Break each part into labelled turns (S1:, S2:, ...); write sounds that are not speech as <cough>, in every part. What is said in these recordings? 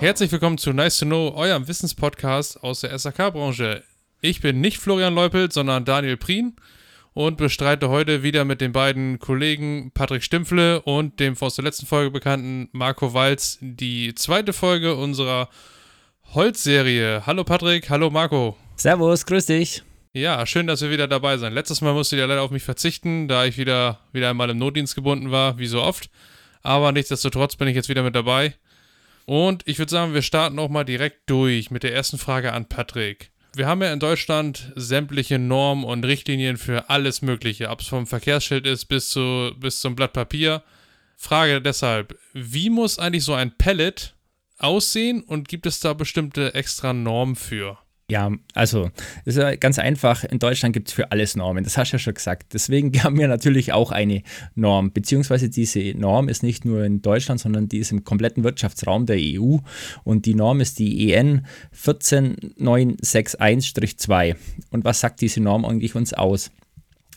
S1: Herzlich willkommen zu Nice to Know, eurem Wissenspodcast aus der SAK-Branche. Ich bin nicht Florian Leupelt, sondern Daniel Prien und bestreite heute wieder mit den beiden Kollegen Patrick Stimpfle und dem aus der letzten Folge bekannten Marco Walz die zweite Folge unserer Holzserie. Hallo Patrick, hallo Marco.
S2: Servus, grüß dich.
S1: Ja, schön, dass wir wieder dabei sind. Letztes Mal musste ihr leider auf mich verzichten, da ich wieder, wieder einmal im Notdienst gebunden war, wie so oft. Aber nichtsdestotrotz bin ich jetzt wieder mit dabei. Und ich würde sagen, wir starten auch mal direkt durch mit der ersten Frage an Patrick. Wir haben ja in Deutschland sämtliche Normen und Richtlinien für alles Mögliche, ob es vom Verkehrsschild ist bis, zu, bis zum Blatt Papier. Frage deshalb, wie muss eigentlich so ein Pellet aussehen und gibt es da bestimmte extra Normen für?
S2: Ja, also ist ja ganz einfach. In Deutschland gibt es für alles Normen. Das hast du ja schon gesagt. Deswegen <laughs> haben wir natürlich auch eine Norm. Beziehungsweise diese Norm ist nicht nur in Deutschland, sondern die ist im kompletten Wirtschaftsraum der EU. Und die Norm ist die EN 14961-2. Und was sagt diese Norm eigentlich uns aus?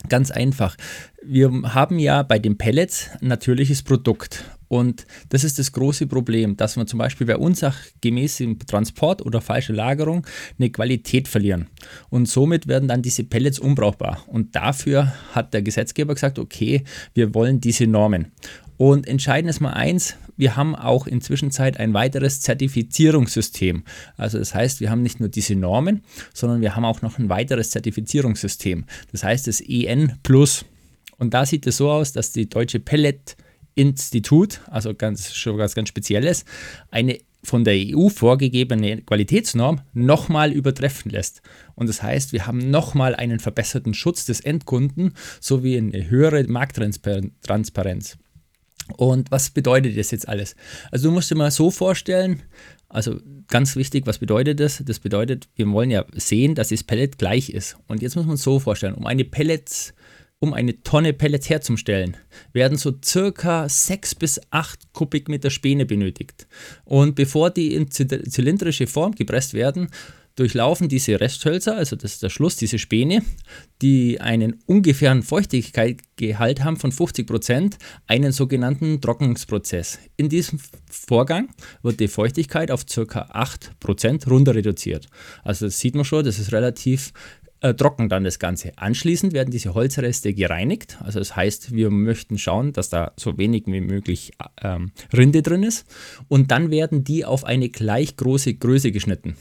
S2: Ganz einfach. Wir haben ja bei den Pellets ein natürliches Produkt. Und das ist das große Problem, dass wir zum Beispiel bei unsachgemäßem Transport oder falscher Lagerung eine Qualität verlieren. Und somit werden dann diese Pellets unbrauchbar. Und dafür hat der Gesetzgeber gesagt, okay, wir wollen diese Normen. Und entscheidend ist mal eins, wir haben auch inzwischen ein weiteres Zertifizierungssystem. Also das heißt, wir haben nicht nur diese Normen, sondern wir haben auch noch ein weiteres Zertifizierungssystem. Das heißt das EN Plus. Und da sieht es so aus, dass die Deutsche Pellet Institut, also ganz, schon was ganz Spezielles, eine von der EU vorgegebene Qualitätsnorm nochmal übertreffen lässt. Und das heißt, wir haben nochmal einen verbesserten Schutz des Endkunden sowie eine höhere Markttransparenz. Und was bedeutet das jetzt alles? Also du musst dir mal so vorstellen, also ganz wichtig, was bedeutet das? Das bedeutet, wir wollen ja sehen, dass das Pellet gleich ist. Und jetzt muss man es so vorstellen, um eine Pellets um eine Tonne Pellets herzustellen, werden so circa 6 bis 8 Kubikmeter Späne benötigt. Und bevor die in zylindrische Form gepresst werden, durchlaufen diese Resthölzer, also das ist der Schluss, diese Späne, die einen ungefähren Feuchtigkeitsgehalt haben von 50 Prozent, einen sogenannten Trocknungsprozess. In diesem Vorgang wird die Feuchtigkeit auf ca. 8 Prozent runter reduziert. Also das sieht man schon, das ist relativ äh, trocken dann das Ganze. Anschließend werden diese Holzreste gereinigt. Also das heißt, wir möchten schauen, dass da so wenig wie möglich ähm, Rinde drin ist. Und dann werden die auf eine gleich große Größe geschnitten.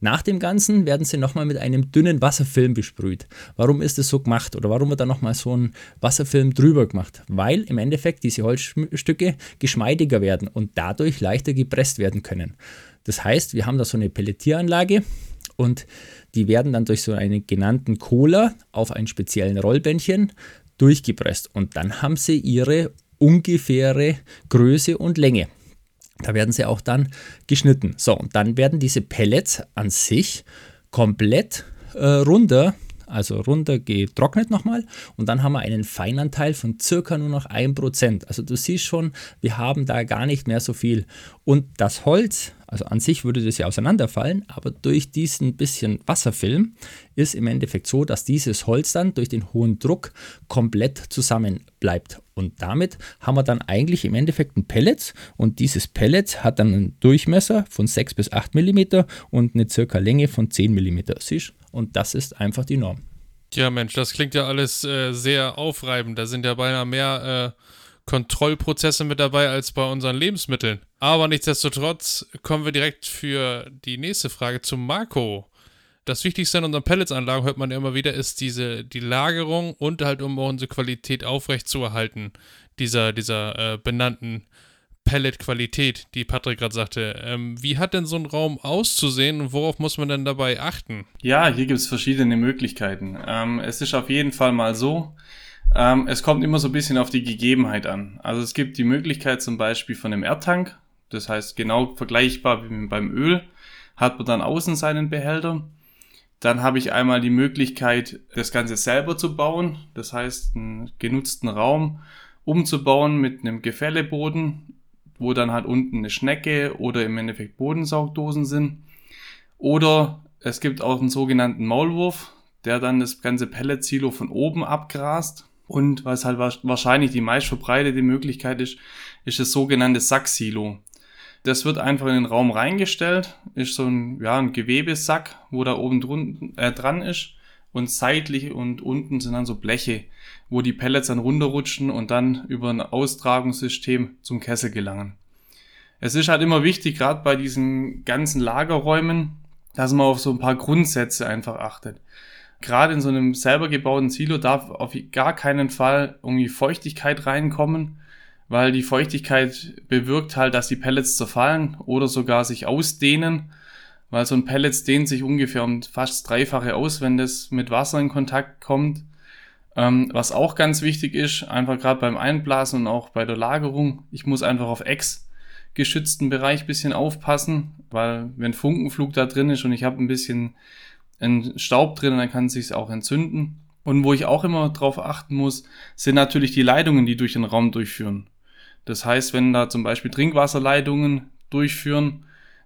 S2: Nach dem Ganzen werden sie nochmal mit einem dünnen Wasserfilm besprüht. Warum ist das so gemacht oder warum wird da nochmal so ein Wasserfilm drüber gemacht? Weil im Endeffekt diese Holzstücke geschmeidiger werden und dadurch leichter gepresst werden können. Das heißt, wir haben da so eine Pelletieranlage und die werden dann durch so einen genannten Cola auf einen speziellen Rollbändchen durchgepresst und dann haben sie ihre ungefähre Größe und Länge. Da werden sie auch dann geschnitten. So, und dann werden diese Pellets an sich komplett äh, runter also runter getrocknet nochmal und dann haben wir einen Feinanteil von circa nur noch 1%. Also du siehst schon, wir haben da gar nicht mehr so viel. Und das Holz, also an sich würde das ja auseinanderfallen, aber durch diesen bisschen Wasserfilm ist im Endeffekt so, dass dieses Holz dann durch den hohen Druck komplett zusammen bleibt. Und damit haben wir dann eigentlich im Endeffekt ein Pellet und dieses Pellet hat dann einen Durchmesser von 6 bis 8 mm und eine circa Länge von 10 mm. Siehst und das ist einfach die Norm.
S1: Ja, Mensch, das klingt ja alles äh, sehr aufreibend. Da sind ja beinahe mehr äh, Kontrollprozesse mit dabei als bei unseren Lebensmitteln. Aber nichtsdestotrotz kommen wir direkt für die nächste Frage zu Marco. Das Wichtigste an unseren Pelletsanlagen, hört man ja immer wieder, ist diese, die Lagerung und halt, um unsere Qualität aufrechtzuerhalten, dieser, dieser äh, benannten Pellet-Qualität, die Patrick gerade sagte. Ähm, wie hat denn so ein Raum auszusehen und worauf muss man denn dabei achten?
S3: Ja, hier gibt es verschiedene Möglichkeiten. Ähm, es ist auf jeden Fall mal so, ähm, es kommt immer so ein bisschen auf die Gegebenheit an. Also es gibt die Möglichkeit zum Beispiel von einem Erdtank, das heißt genau vergleichbar wie beim Öl, hat man dann außen seinen Behälter. Dann habe ich einmal die Möglichkeit, das Ganze selber zu bauen, das heißt einen genutzten Raum umzubauen mit einem Gefälleboden wo dann halt unten eine Schnecke oder im Endeffekt Bodensaugdosen sind. Oder es gibt auch einen sogenannten Maulwurf, der dann das ganze Pellet-Silo von oben abgrast. Und was halt wahrscheinlich die meist verbreitete Möglichkeit ist, ist das sogenannte Sacksilo. Das wird einfach in den Raum reingestellt, ist so ein, ja, ein Gewebesack, wo da oben drun, äh, dran ist. Und seitlich und unten sind dann so Bleche, wo die Pellets dann runterrutschen und dann über ein Austragungssystem zum Kessel gelangen. Es ist halt immer wichtig, gerade bei diesen ganzen Lagerräumen, dass man auf so ein paar Grundsätze einfach achtet. Gerade in so einem selber gebauten Silo darf auf gar keinen Fall irgendwie Feuchtigkeit reinkommen weil die Feuchtigkeit bewirkt halt, dass die Pellets zerfallen oder sogar sich ausdehnen, weil so ein Pellets dehnt sich ungefähr um fast dreifache aus, wenn das mit Wasser in Kontakt kommt. Ähm, was auch ganz wichtig ist, einfach gerade beim Einblasen und auch bei der Lagerung, ich muss einfach auf Ex geschützten Bereich bisschen aufpassen, weil wenn Funkenflug da drin ist und ich habe ein bisschen einen Staub drin, dann kann es sich auch entzünden. Und wo ich auch immer drauf achten muss, sind natürlich die Leitungen, die durch den Raum durchführen. Das heißt, wenn da zum Beispiel Trinkwasserleitungen durchführen,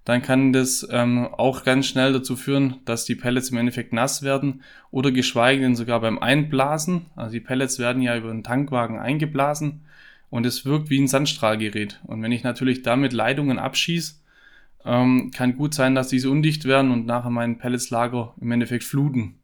S3: dann kann das ähm, auch ganz schnell dazu führen, dass die Pellets im Endeffekt nass werden oder geschweige denn sogar beim Einblasen. Also die Pellets werden ja über einen Tankwagen eingeblasen und es wirkt wie ein Sandstrahlgerät. Und wenn ich natürlich damit Leitungen abschieße, ähm, kann gut sein, dass diese undicht werden und nachher mein Pelletslager im Endeffekt fluten.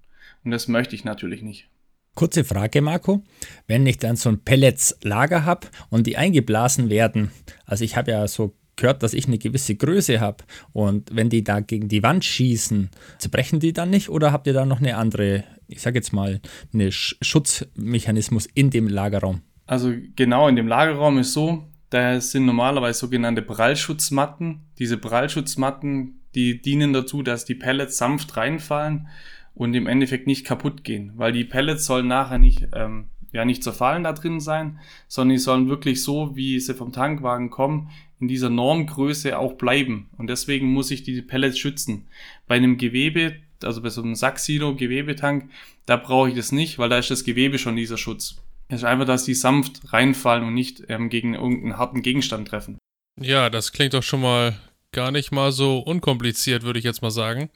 S3: Und das möchte ich natürlich nicht.
S2: Kurze Frage, Marco. Wenn ich dann so ein Pelletslager habe und die eingeblasen werden, also ich habe ja so gehört, dass ich eine gewisse Größe habe und wenn die da gegen die Wand schießen, zerbrechen die dann nicht oder habt ihr da noch eine andere, ich sage jetzt mal, einen Schutzmechanismus in dem Lagerraum?
S3: Also genau, in dem Lagerraum ist so, da sind normalerweise sogenannte Prallschutzmatten. Diese Prallschutzmatten, die dienen dazu, dass die Pellets sanft reinfallen und im Endeffekt nicht kaputt gehen, weil die Pellets sollen nachher nicht, ähm, ja, nicht zerfallen da drin sein, sondern die sollen wirklich so, wie sie vom Tankwagen kommen, in dieser Normgröße auch bleiben. Und deswegen muss ich die Pellets schützen. Bei einem Gewebe, also bei so einem Sacksilo, Gewebetank, da brauche ich das nicht, weil da ist das Gewebe schon dieser Schutz. Es ist einfach, dass die sanft reinfallen und nicht ähm, gegen irgendeinen harten Gegenstand treffen.
S1: Ja, das klingt doch schon mal gar nicht mal so unkompliziert, würde ich jetzt mal sagen.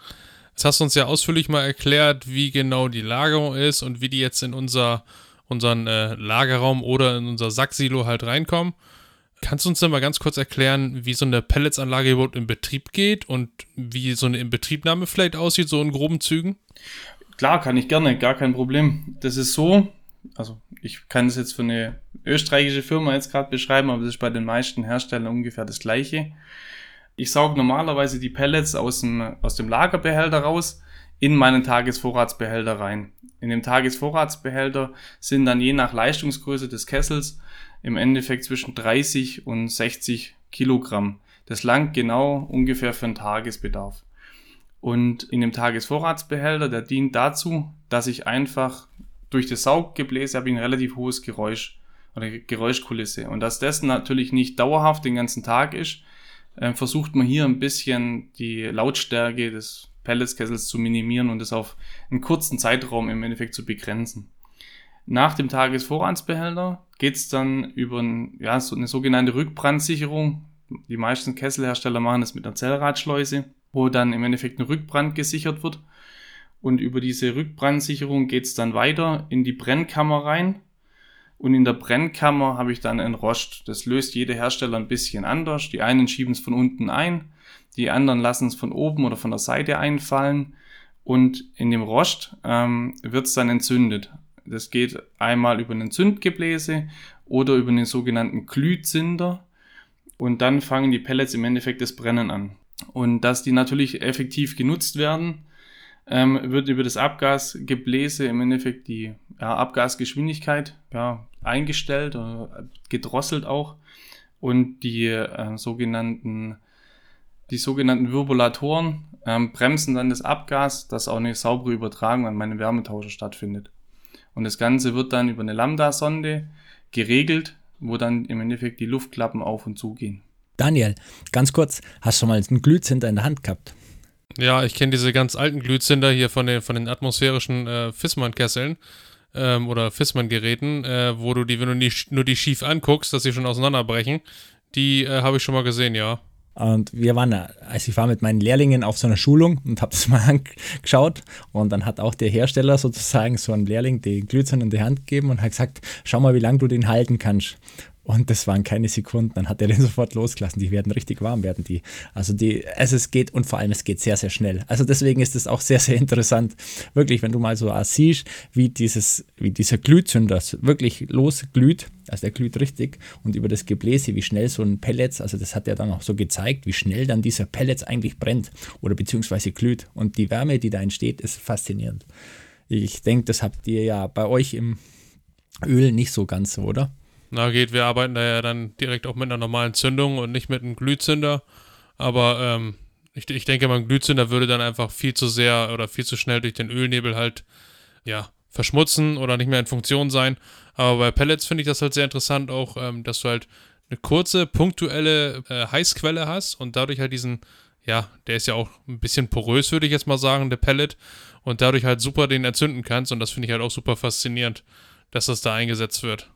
S1: Jetzt hast du uns ja ausführlich mal erklärt, wie genau die Lagerung ist und wie die jetzt in unser, unseren äh, Lagerraum oder in unser Sacksilo halt reinkommen. Kannst du uns denn mal ganz kurz erklären, wie so eine Pelletsanlage überhaupt in Betrieb geht und wie so eine Inbetriebnahme vielleicht aussieht, so in groben Zügen?
S3: Klar, kann ich gerne, gar kein Problem. Das ist so, also ich kann es jetzt für eine österreichische Firma jetzt gerade beschreiben, aber das ist bei den meisten Herstellern ungefähr das gleiche. Ich sauge normalerweise die Pellets aus dem, aus dem Lagerbehälter raus in meinen Tagesvorratsbehälter rein. In dem Tagesvorratsbehälter sind dann je nach Leistungsgröße des Kessels im Endeffekt zwischen 30 und 60 Kilogramm. Das langt genau ungefähr für einen Tagesbedarf. Und in dem Tagesvorratsbehälter, der dient dazu, dass ich einfach durch das Sauggebläse habe ich ein relativ hohes Geräusch oder Geräuschkulisse. Und dass das natürlich nicht dauerhaft den ganzen Tag ist, äh, versucht man hier ein bisschen die Lautstärke des Pelletskessels zu minimieren und es auf einen kurzen Zeitraum im Endeffekt zu begrenzen. Nach dem Tagesvorratsbehälter geht es dann über ein, ja, so eine sogenannte Rückbrandsicherung. Die meisten Kesselhersteller machen das mit einer Zellradschleuse, wo dann im Endeffekt ein Rückbrand gesichert wird. Und über diese Rückbrandsicherung geht es dann weiter in die Brennkammer rein. Und in der Brennkammer habe ich dann ein Rost. Das löst jeder Hersteller ein bisschen anders. Die einen schieben es von unten ein, die anderen lassen es von oben oder von der Seite einfallen. Und in dem Rost ähm, wird es dann entzündet. Das geht einmal über einen Zündgebläse oder über einen sogenannten Glühzinder. Und dann fangen die Pellets im Endeffekt das Brennen an. Und dass die natürlich effektiv genutzt werden, ähm, wird über das Abgasgebläse im Endeffekt die ja, Abgasgeschwindigkeit ja, eingestellt oder gedrosselt auch und die äh, sogenannten die sogenannten Virbulatoren ähm, bremsen dann das Abgas, dass auch eine saubere Übertragung an meine Wärmetauscher stattfindet. Und das Ganze wird dann über eine Lambda-Sonde geregelt, wo dann im Endeffekt die Luftklappen auf und zu gehen.
S2: Daniel, ganz kurz, hast du mal einen Glühzinter in der Hand gehabt?
S1: Ja, ich kenne diese ganz alten Glühzinder hier von den, von den atmosphärischen äh, Fissmann-Kesseln ähm, oder Fissmann-Geräten, äh, wo du die, wenn du die, nur die schief anguckst, dass sie schon auseinanderbrechen. Die äh, habe ich schon mal gesehen, ja.
S2: Und wir waren, also ich war mit meinen Lehrlingen auf so einer Schulung und habe das <laughs> mal angeschaut. Und dann hat auch der Hersteller sozusagen so einen Lehrling den Glühzinn in die Hand gegeben und hat gesagt, schau mal, wie lange du den halten kannst. Und das waren keine Sekunden, dann hat er den <laughs> sofort losgelassen. Die werden richtig warm werden, die. Also die, also es geht und vor allem es geht sehr, sehr schnell. Also deswegen ist es auch sehr, sehr interessant. Wirklich, wenn du mal so siehst, wie dieses, wie dieser Glühzünder wirklich losglüht, also der glüht richtig und über das Gebläse, wie schnell so ein Pellets, also das hat er dann auch so gezeigt, wie schnell dann dieser Pellets eigentlich brennt oder beziehungsweise glüht. Und die Wärme, die da entsteht, ist faszinierend. Ich denke, das habt ihr ja bei euch im Öl nicht so ganz so, oder?
S1: Na geht, wir arbeiten da ja dann direkt auch mit einer normalen Zündung und nicht mit einem Glühzünder. Aber ähm, ich, ich denke, mein Glühzünder würde dann einfach viel zu sehr oder viel zu schnell durch den Ölnebel halt, ja, verschmutzen oder nicht mehr in Funktion sein. Aber bei Pellets finde ich das halt sehr interessant auch, ähm, dass du halt eine kurze, punktuelle äh, Heißquelle hast und dadurch halt diesen, ja, der ist ja auch ein bisschen porös, würde ich jetzt mal sagen, der Pellet. Und dadurch halt super den entzünden kannst. Und das finde ich halt auch super faszinierend, dass das da eingesetzt wird.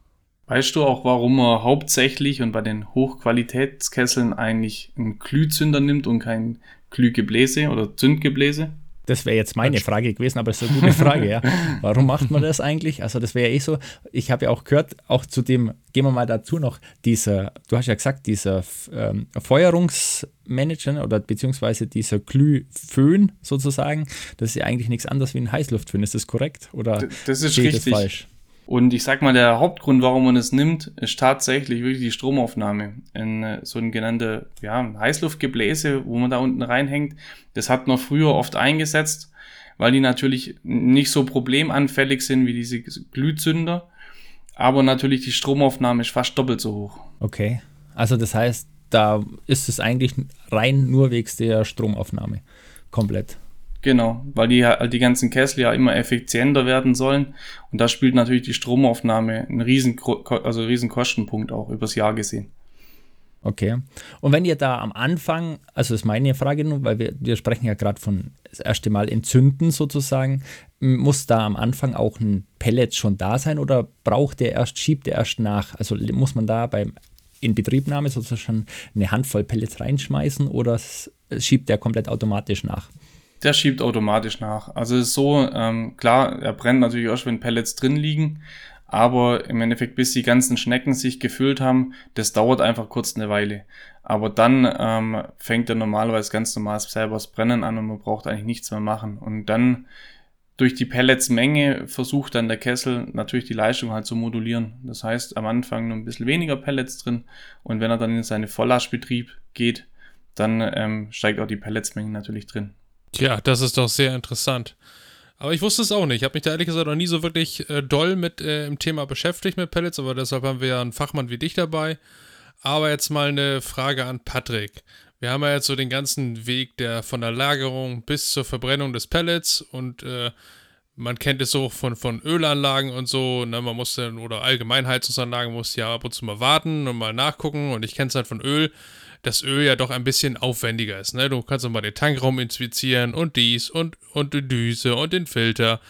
S3: Weißt du auch, warum er hauptsächlich und bei den Hochqualitätskesseln eigentlich einen Glühzünder nimmt und kein Glühgebläse oder Zündgebläse?
S2: Das wäre jetzt meine Frage gewesen, aber das ist eine gute Frage, ja. <laughs> Warum macht man das eigentlich? Also, das wäre eh so. Ich habe ja auch gehört, auch zu dem, gehen wir mal dazu noch, dieser, du hast ja gesagt, dieser ähm, Feuerungsmanager oder beziehungsweise dieser Glühföhn sozusagen, das ist ja eigentlich nichts anderes wie ein Heißluftföhn. Ist das korrekt? Oder
S3: das ist richtig. Das falsch? Und ich sag mal, der Hauptgrund, warum man es nimmt, ist tatsächlich wirklich die Stromaufnahme. In äh, so ein genannte ja, Heißluftgebläse, wo man da unten reinhängt. Das hat man früher oft eingesetzt, weil die natürlich nicht so problemanfällig sind wie diese Glühzünder. Aber natürlich die Stromaufnahme ist fast doppelt so hoch.
S2: Okay. Also das heißt, da ist es eigentlich rein nur wegen der Stromaufnahme. Komplett.
S3: Genau, weil die, die ganzen Kessel ja immer effizienter werden sollen. Und da spielt natürlich die Stromaufnahme einen riesen, also riesen Kostenpunkt auch übers Jahr gesehen.
S2: Okay. Und wenn ihr da am Anfang, also das ist meine Frage nur, weil wir, wir sprechen ja gerade von das erste Mal entzünden sozusagen, muss da am Anfang auch ein Pellet schon da sein oder braucht der erst, schiebt der erst nach? Also muss man da beim Inbetriebnahme sozusagen eine Handvoll Pellets reinschmeißen oder schiebt der komplett automatisch nach?
S3: Der schiebt automatisch nach. Also es ist so, ähm, klar, er brennt natürlich erst, wenn Pellets drin liegen, aber im Endeffekt, bis die ganzen Schnecken sich gefüllt haben, das dauert einfach kurz eine Weile. Aber dann ähm, fängt er normalerweise ganz normal selber das Brennen an und man braucht eigentlich nichts mehr machen. Und dann durch die Pelletsmenge versucht dann der Kessel natürlich die Leistung halt zu modulieren. Das heißt, am Anfang nur ein bisschen weniger Pellets drin und wenn er dann in seine Volllastbetrieb geht, dann ähm, steigt auch die Pelletsmenge natürlich drin.
S1: Tja, das ist doch sehr interessant. Aber ich wusste es auch nicht. Ich habe mich da ehrlich gesagt noch nie so wirklich äh, doll mit äh, im Thema beschäftigt mit Pellets, aber deshalb haben wir ja einen Fachmann wie dich dabei. Aber jetzt mal eine Frage an Patrick. Wir haben ja jetzt so den ganzen Weg der von der Lagerung bis zur Verbrennung des Pellets und äh, man kennt es so von, von Ölanlagen und so, ne, man muss dann, oder Allgemeinheizungsanlagen muss ja ab und zu mal warten und mal nachgucken und ich kenne es halt von Öl das Öl ja doch ein bisschen aufwendiger ist. Ne? Du kannst nochmal den Tankraum inspizieren und dies und, und die Düse und den Filter.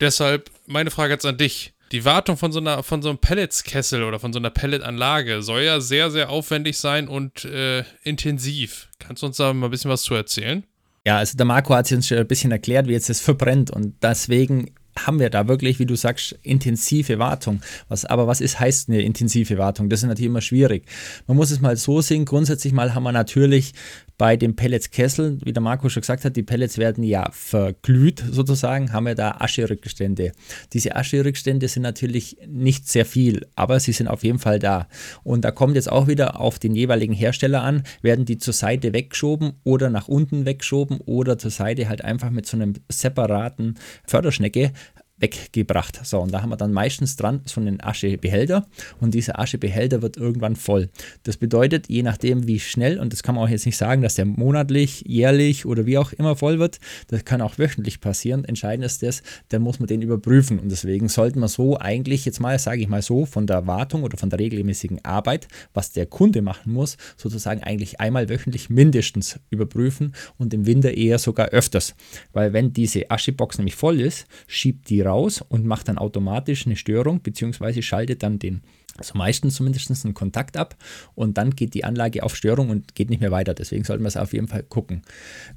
S1: Deshalb meine Frage jetzt an dich. Die Wartung von so, einer, von so einem Pelletskessel oder von so einer Pelletanlage soll ja sehr, sehr aufwendig sein und äh, intensiv. Kannst du uns da mal ein bisschen was zu erzählen?
S2: Ja, also der Marco hat uns schon ein bisschen erklärt, wie jetzt das verbrennt und deswegen haben wir da wirklich, wie du sagst, intensive Wartung. Was, aber was ist, heißt eine intensive Wartung? Das ist natürlich immer schwierig. Man muss es mal so sehen. Grundsätzlich mal haben wir natürlich bei dem Pelletskessel, wie der Marco schon gesagt hat, die Pellets werden ja verglüht sozusagen, haben wir da Ascherückstände. Diese Ascherückstände sind natürlich nicht sehr viel, aber sie sind auf jeden Fall da. Und da kommt jetzt auch wieder auf den jeweiligen Hersteller an, werden die zur Seite weggeschoben oder nach unten weggeschoben oder zur Seite halt einfach mit so einem separaten Förderschnecke weggebracht. So, und da haben wir dann meistens dran so einen Aschebehälter und dieser Aschebehälter wird irgendwann voll. Das bedeutet, je nachdem wie schnell, und das kann man auch jetzt nicht sagen, dass der monatlich, jährlich oder wie auch immer voll wird, das kann auch wöchentlich passieren. Entscheidend ist das, dann muss man den überprüfen und deswegen sollten wir so eigentlich jetzt mal, sage ich mal so, von der Wartung oder von der regelmäßigen Arbeit, was der Kunde machen muss, sozusagen eigentlich einmal wöchentlich mindestens überprüfen und im Winter eher sogar öfters. Weil wenn diese Aschebox nämlich voll ist, schiebt die raus und macht dann automatisch eine Störung, beziehungsweise schaltet dann den also meistens zumindest einen Kontakt ab und dann geht die Anlage auf Störung und geht nicht mehr weiter. Deswegen sollten wir es auf jeden Fall gucken.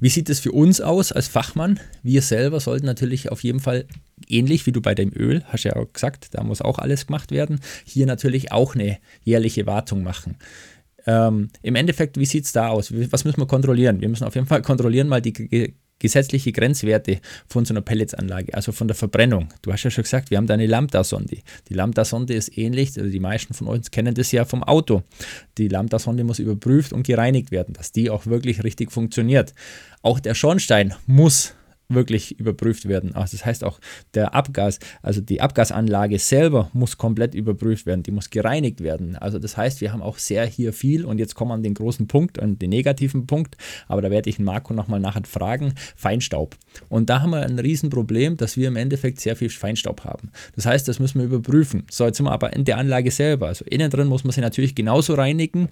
S2: Wie sieht es für uns aus als Fachmann? Wir selber sollten natürlich auf jeden Fall ähnlich wie du bei dem Öl, hast ja auch gesagt, da muss auch alles gemacht werden, hier natürlich auch eine jährliche Wartung machen. Ähm, Im Endeffekt, wie sieht es da aus? Was müssen wir kontrollieren? Wir müssen auf jeden Fall <laughs> kontrollieren mal die gesetzliche Grenzwerte von so einer Pelletsanlage, also von der Verbrennung. Du hast ja schon gesagt, wir haben da eine Lambda-Sonde. Die Lambda-Sonde ist ähnlich, also die meisten von uns kennen das ja vom Auto. Die Lambda-Sonde muss überprüft und gereinigt werden, dass die auch wirklich richtig funktioniert. Auch der Schornstein muss wirklich überprüft werden. Also das heißt auch der Abgas, also die Abgasanlage selber muss komplett überprüft werden, die muss gereinigt werden. Also das heißt, wir haben auch sehr hier viel und jetzt kommen wir an den großen Punkt, an den negativen Punkt, aber da werde ich Marco nochmal nachher fragen, Feinstaub. Und da haben wir ein Riesenproblem, dass wir im Endeffekt sehr viel Feinstaub haben. Das heißt, das müssen wir überprüfen. So, jetzt sind wir aber in der Anlage selber. Also innen drin muss man sie natürlich genauso reinigen.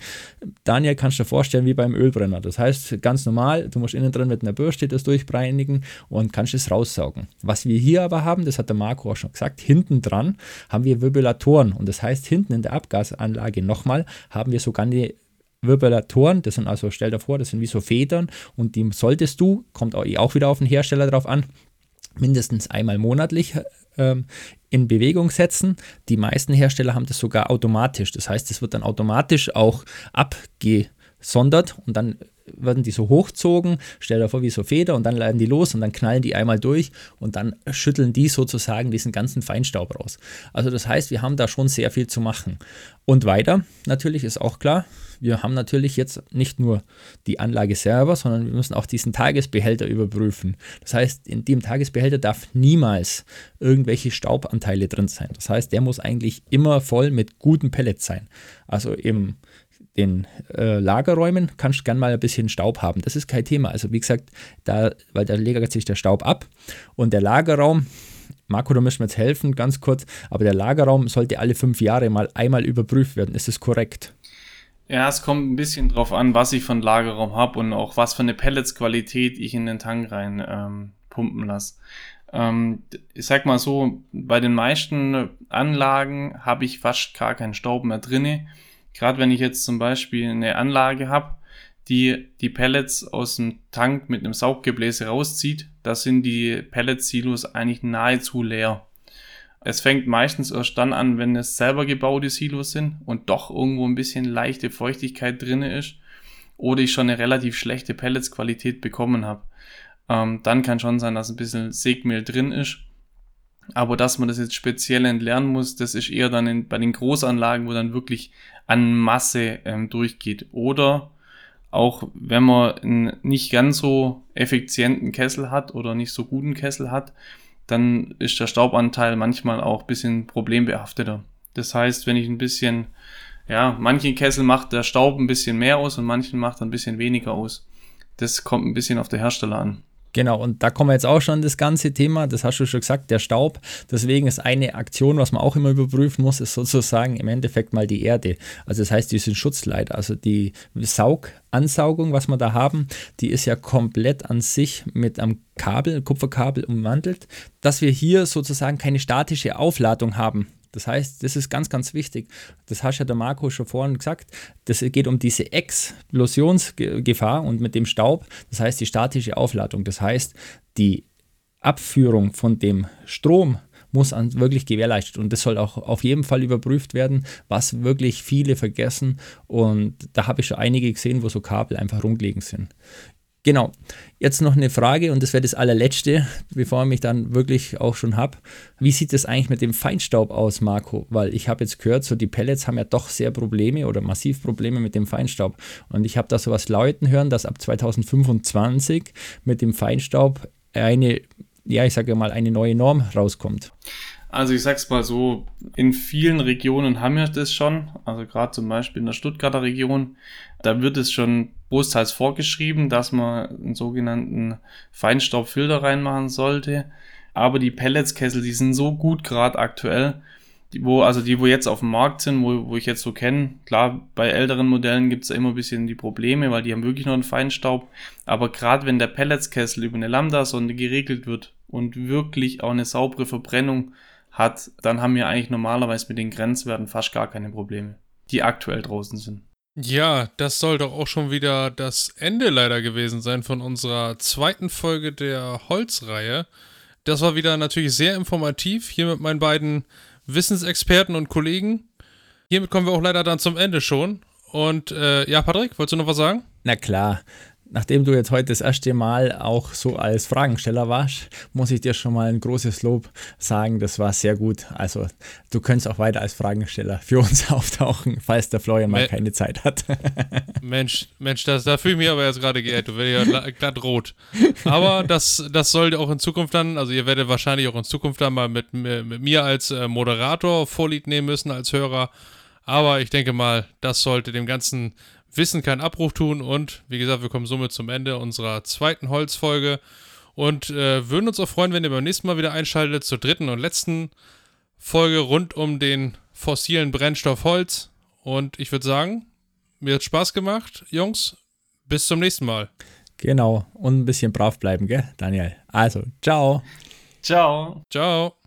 S2: Daniel, kannst du dir vorstellen, wie beim Ölbrenner. Das heißt, ganz normal, du musst innen drin mit einer Bürste das durchreinigen und kannst es raussaugen. Was wir hier aber haben, das hat der Marco auch schon gesagt, hinten dran haben wir Wirbelatoren und das heißt, hinten in der Abgasanlage nochmal haben wir sogar eine Wirbelatoren, das sind also, stell dir vor, das sind wie so Federn und die solltest du, kommt auch wieder auf den Hersteller drauf an, mindestens einmal monatlich ähm, in Bewegung setzen. Die meisten Hersteller haben das sogar automatisch. Das heißt, es wird dann automatisch auch abgesondert und dann werden die so hochzogen, stell dir vor wie so Feder und dann leiten die los und dann knallen die einmal durch und dann schütteln die sozusagen diesen ganzen Feinstaub raus. Also das heißt, wir haben da schon sehr viel zu machen. Und weiter, natürlich ist auch klar, wir haben natürlich jetzt nicht nur die Anlage selber, sondern wir müssen auch diesen Tagesbehälter überprüfen. Das heißt, in dem Tagesbehälter darf niemals irgendwelche Staubanteile drin sein. Das heißt, der muss eigentlich immer voll mit guten Pellets sein. Also im den äh, Lagerräumen kannst du gern mal ein bisschen Staub haben. Das ist kein Thema. Also wie gesagt, da, weil da lagert sich der Staub ab und der Lagerraum, Marco, du müsst mir jetzt helfen, ganz kurz, aber der Lagerraum sollte alle fünf Jahre mal einmal überprüft werden. Ist das korrekt?
S3: Ja, es kommt ein bisschen drauf an, was ich von Lagerraum habe und auch was für eine Pelletsqualität ich in den Tank rein ähm, pumpen lasse. Ähm, ich sag mal so, bei den meisten Anlagen habe ich fast gar keinen Staub mehr drinne Gerade wenn ich jetzt zum Beispiel eine Anlage habe, die die Pellets aus dem Tank mit einem Sauggebläse rauszieht, da sind die Pellet-Silos eigentlich nahezu leer. Es fängt meistens erst dann an, wenn es selber gebaute Silos sind und doch irgendwo ein bisschen leichte Feuchtigkeit drin ist oder ich schon eine relativ schlechte Pelletsqualität bekommen habe. Ähm, dann kann schon sein, dass ein bisschen Segmehl drin ist aber dass man das jetzt speziell entlernen muss, das ist eher dann in, bei den Großanlagen, wo dann wirklich an Masse ähm, durchgeht. Oder auch wenn man einen nicht ganz so effizienten Kessel hat oder nicht so guten Kessel hat, dann ist der Staubanteil manchmal auch ein bisschen problembehafteter. Das heißt, wenn ich ein bisschen, ja, manchen Kessel macht der Staub ein bisschen mehr aus und manchen macht er ein bisschen weniger aus. Das kommt ein bisschen auf der Hersteller an.
S2: Genau, und da kommen wir jetzt auch schon das ganze Thema, das hast du schon gesagt, der Staub. Deswegen ist eine Aktion, was man auch immer überprüfen muss, ist sozusagen im Endeffekt mal die Erde. Also das heißt, diese Schutzleiter, also die Saugansaugung, was wir da haben, die ist ja komplett an sich mit einem Kabel, Kupferkabel umwandelt, dass wir hier sozusagen keine statische Aufladung haben. Das heißt, das ist ganz, ganz wichtig. Das hast ja der Marco schon vorhin gesagt. Das geht um diese Explosionsgefahr und mit dem Staub. Das heißt, die statische Aufladung. Das heißt, die Abführung von dem Strom muss wirklich gewährleistet und das soll auch auf jeden Fall überprüft werden, was wirklich viele vergessen und da habe ich schon einige gesehen, wo so Kabel einfach rumgelegen sind. Genau. Jetzt noch eine Frage und das wäre das allerletzte, bevor ich mich dann wirklich auch schon habe. Wie sieht es eigentlich mit dem Feinstaub aus, Marco? Weil ich habe jetzt gehört, so die Pellets haben ja doch sehr Probleme oder massiv Probleme mit dem Feinstaub. Und ich habe da sowas lauten hören, dass ab 2025 mit dem Feinstaub eine, ja, ich sage mal, eine neue Norm rauskommt.
S3: Also ich sag's mal so, in vielen Regionen haben wir das schon, also gerade zum Beispiel in der Stuttgarter Region, da wird es schon großteils vorgeschrieben, dass man einen sogenannten Feinstaubfilter reinmachen sollte. Aber die Pelletskessel, die sind so gut gerade aktuell, die, wo, also die, wo jetzt auf dem Markt sind, wo, wo ich jetzt so kenne, klar, bei älteren Modellen gibt's da immer ein bisschen die Probleme, weil die haben wirklich noch einen Feinstaub. Aber gerade wenn der Pelletskessel über eine Lambda-Sonde geregelt wird und wirklich auch eine saubere Verbrennung hat, dann haben wir eigentlich normalerweise mit den Grenzwerten fast gar keine Probleme, die aktuell draußen sind.
S1: Ja, das soll doch auch schon wieder das Ende leider gewesen sein von unserer zweiten Folge der Holzreihe. Das war wieder natürlich sehr informativ hier mit meinen beiden Wissensexperten und Kollegen. Hiermit kommen wir auch leider dann zum Ende schon. Und äh, ja, Patrick, wolltest du noch was sagen?
S2: Na klar, nachdem du jetzt heute das erste Mal auch so als Fragensteller warst, muss ich dir schon mal ein großes Lob sagen. Das war sehr gut. Also du könntest auch weiter als Fragensteller für uns <laughs> auftauchen, falls der Florian mal keine Zeit hat. <laughs>
S1: Mensch, Mensch, das, da fühle ich mich aber jetzt gerade geehrt. Du wirst ja glatt rot. Aber das, das sollte auch in Zukunft dann, also ihr werdet wahrscheinlich auch in Zukunft dann mal mit, mit mir als äh, Moderator Vorlied nehmen müssen, als Hörer. Aber ich denke mal, das sollte dem Ganzen Wissen keinen Abbruch tun und wie gesagt, wir kommen somit zum Ende unserer zweiten Holzfolge und äh, würden uns auch freuen, wenn ihr beim nächsten Mal wieder einschaltet zur dritten und letzten Folge rund um den fossilen Brennstoff Holz. Und ich würde sagen, mir hat Spaß gemacht, Jungs. Bis zum nächsten Mal.
S2: Genau. Und ein bisschen brav bleiben, gell, Daniel? Also, ciao.
S3: Ciao.
S1: Ciao.